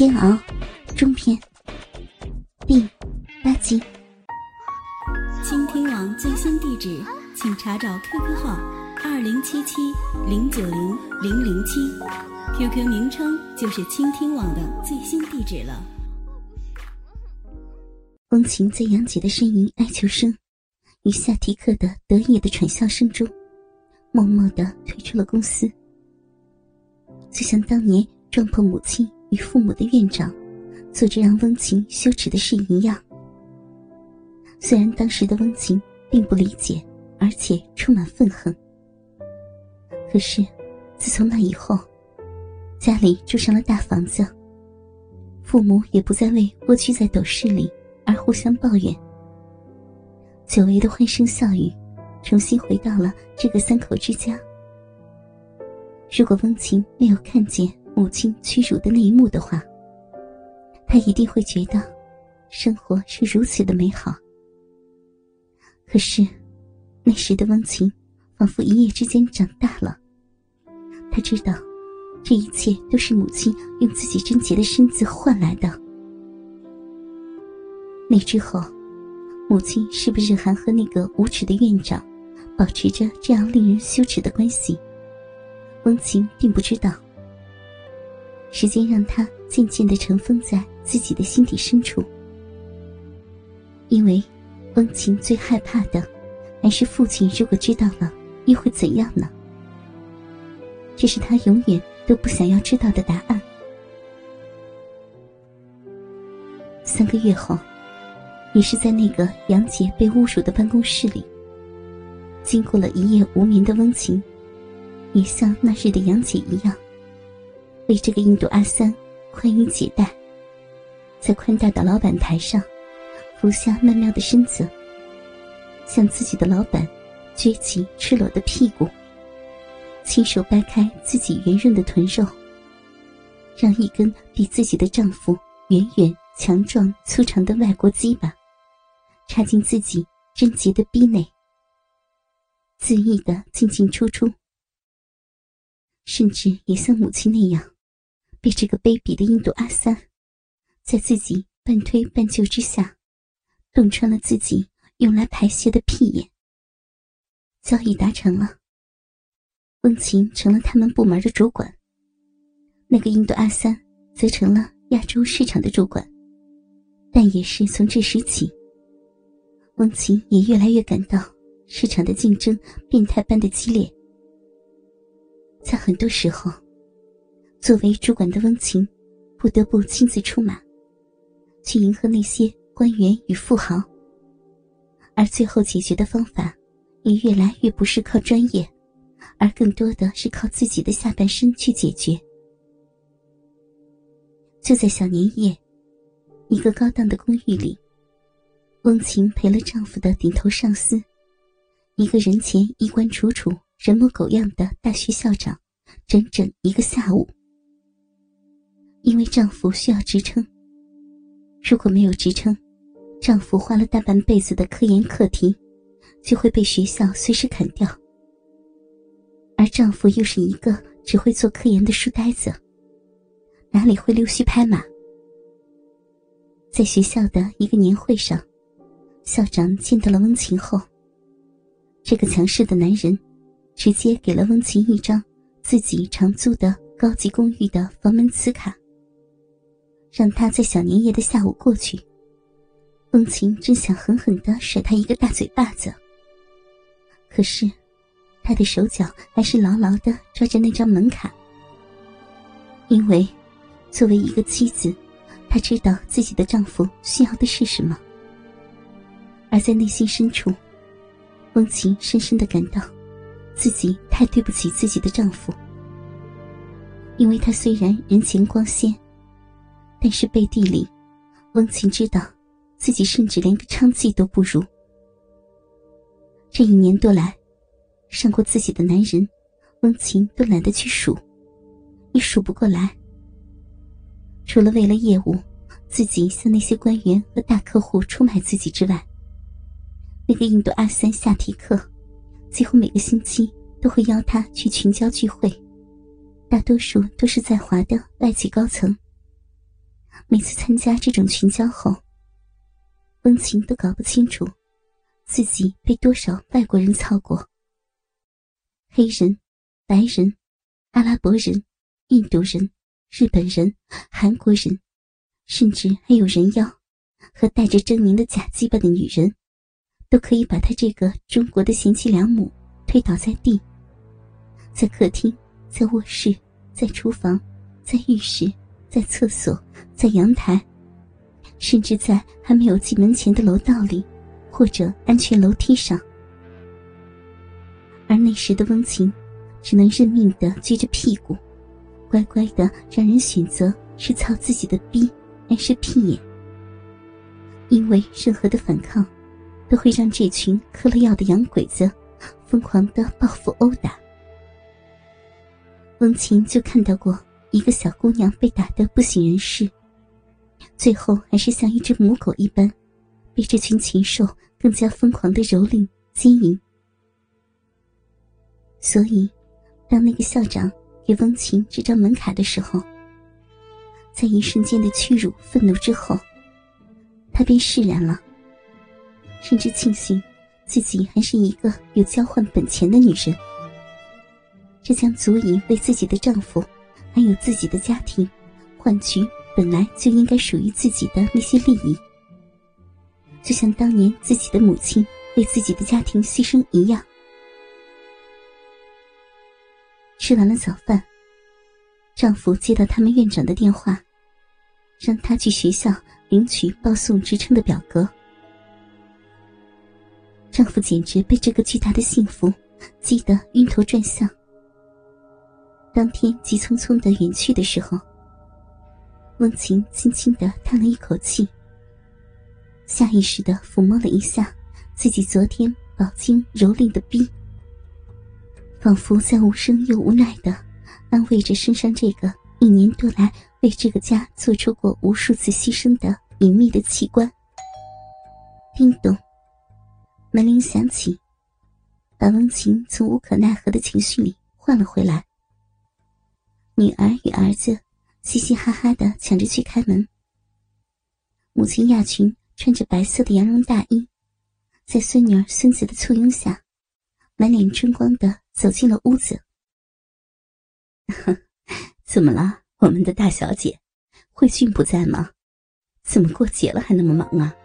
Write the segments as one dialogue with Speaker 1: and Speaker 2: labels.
Speaker 1: 煎熬中篇第八集。
Speaker 2: 倾听网最新地址，请查找 QQ 号二零七七零九零零零七，QQ 名称就是倾听网的最新地址了。
Speaker 1: 风琴在杨姐的呻吟哀求声与夏提克的得意的喘笑声中，默默的退出了公司，就像当年撞破母亲。与父母的院长做着让温情羞耻的事一样。虽然当时的温情并不理解，而且充满愤恨，可是自从那以后，家里住上了大房子，父母也不再为蜗居在斗室里而互相抱怨，久违的欢声笑语重新回到了这个三口之家。如果温情没有看见，母亲屈辱的那一幕的话，他一定会觉得生活是如此的美好。可是，那时的温情仿佛一夜之间长大了。他知道，这一切都是母亲用自己贞洁的身子换来的。那之后，母亲是不是还和那个无耻的院长保持着这样令人羞耻的关系？温情并不知道。时间让他渐渐的尘封在自己的心底深处，因为温情最害怕的，还是父亲如果知道了，又会怎样呢？这是他永远都不想要知道的答案。三个月后，也是在那个杨杰被侮辱的办公室里，经过了一夜无眠的温情，也像那日的杨姐一样。为这个印度阿三宽衣解带，在宽大的老板台上俯下曼妙的身子，向自己的老板撅起赤裸的屁股，亲手掰开自己圆润的臀肉，让一根比自己的丈夫远远强壮粗长的外国鸡巴插进自己贞洁的逼内，恣意的进进出出，甚至也像母亲那样。被这个卑鄙的印度阿三，在自己半推半就之下，洞穿了自己用来排泄的屁眼。交易达成了，温琴成了他们部门的主管，那个印度阿三则成了亚洲市场的主管。但也是从这时起，温琴也越来越感到市场的竞争变态般的激烈，在很多时候。作为主管的温情，不得不亲自出马，去迎合那些官员与富豪。而最后解决的方法，也越来越不是靠专业，而更多的是靠自己的下半身去解决。就在小年夜，一个高档的公寓里，温情陪了丈夫的顶头上司，一个人前衣冠楚楚、人模狗样的大学校长，整整一个下午。因为丈夫需要职称，如果没有职称，丈夫花了大半辈子的科研课题就会被学校随时砍掉。而丈夫又是一个只会做科研的书呆子，哪里会溜须拍马？在学校的一个年会上，校长见到了温情后，这个强势的男人直接给了温情一张自己常租的高级公寓的房门磁卡。让他在小年夜的下午过去，风琴真想狠狠的甩他一个大嘴巴子。可是，他的手脚还是牢牢的抓着那张门卡，因为作为一个妻子，她知道自己的丈夫需要的是什么。而在内心深处，风琴深深的感到，自己太对不起自己的丈夫，因为他虽然人前光鲜。但是背地里，温情知道，自己甚至连个娼妓都不如。这一年多来，上过自己的男人，温情都懒得去数，也数不过来。除了为了业务，自己向那些官员和大客户出卖自己之外，那个印度阿三夏提克，几乎每个星期都会邀他去群交聚会，大多数都是在华的外企高层。每次参加这种群交后，温情都搞不清楚自己被多少外国人操过。黑人、白人、阿拉伯人、印度人、日本人、韩国人，甚至还有人妖和带着狰狞的假鸡巴的女人，都可以把他这个中国的贤妻良母推倒在地，在客厅，在卧室，在厨房，在浴室，在厕所，在阳台，甚至在还没有进门前的楼道里，或者安全楼梯上。而那时的温情，只能认命的撅着屁股，乖乖的让人选择是操自己的逼还是屁眼。因为任何的反抗，都会让这群嗑了药的洋鬼子疯狂的报复殴打。温情就看到过一个小姑娘被打得不省人事，最后还是像一只母狗一般，被这群禽兽更加疯狂的蹂躏经营。所以，当那个校长给翁琴这张门卡的时候，在一瞬间的屈辱、愤怒之后，他便释然了，甚至庆幸自己还是一个有交换本钱的女人。这将足以为自己的丈夫，还有自己的家庭，换取本来就应该属于自己的那些利益，就像当年自己的母亲为自己的家庭牺牲一样。吃完了早饭，丈夫接到他们院长的电话，让他去学校领取报送职称的表格。丈夫简直被这个巨大的幸福激得晕头转向。当天急匆匆的远去的时候，温情轻轻的叹了一口气，下意识的抚摸了一下自己昨天饱经蹂躏的逼。仿佛在无声又无奈的安慰着身上这个一年多来为这个家做出过无数次牺牲的隐秘的器官。叮咚，门铃响起，把温情从无可奈何的情绪里换了回来。女儿与儿子嘻嘻哈哈的抢着去开门。母亲亚群穿着白色的羊绒大衣，在孙女儿孙子的簇拥下，满脸春光的。走进了屋子。怎么了，我们的大小姐？慧俊不在吗？怎么过节了还那么忙啊？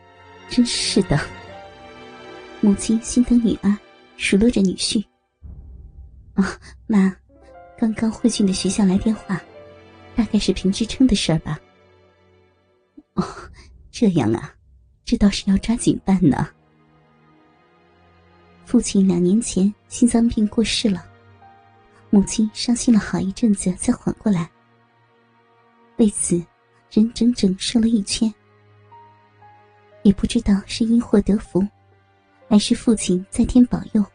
Speaker 1: 真是的。母亲心疼女儿，数落着女婿。啊，妈，刚刚慧俊的学校来电话，大概是评职称的事儿吧。哦，这样啊，这倒是要抓紧办呢。父亲两年前心脏病过世了，母亲伤心了好一阵子才缓过来。为此，人整整瘦了一圈。也不知道是因祸得福，还是父亲在天保佑，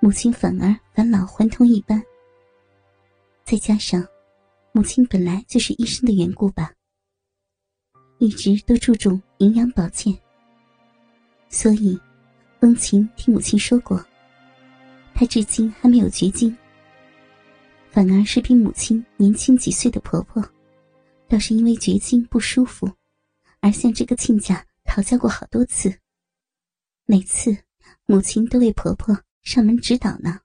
Speaker 1: 母亲反而返老还童一般。再加上，母亲本来就是医生的缘故吧，一直都注重营养保健，所以。风琴听母亲说过，她至今还没有绝经。反而是比母亲年轻几岁的婆婆，倒是因为绝经不舒服，而向这个亲家讨教过好多次。每次母亲都为婆婆上门指导呢。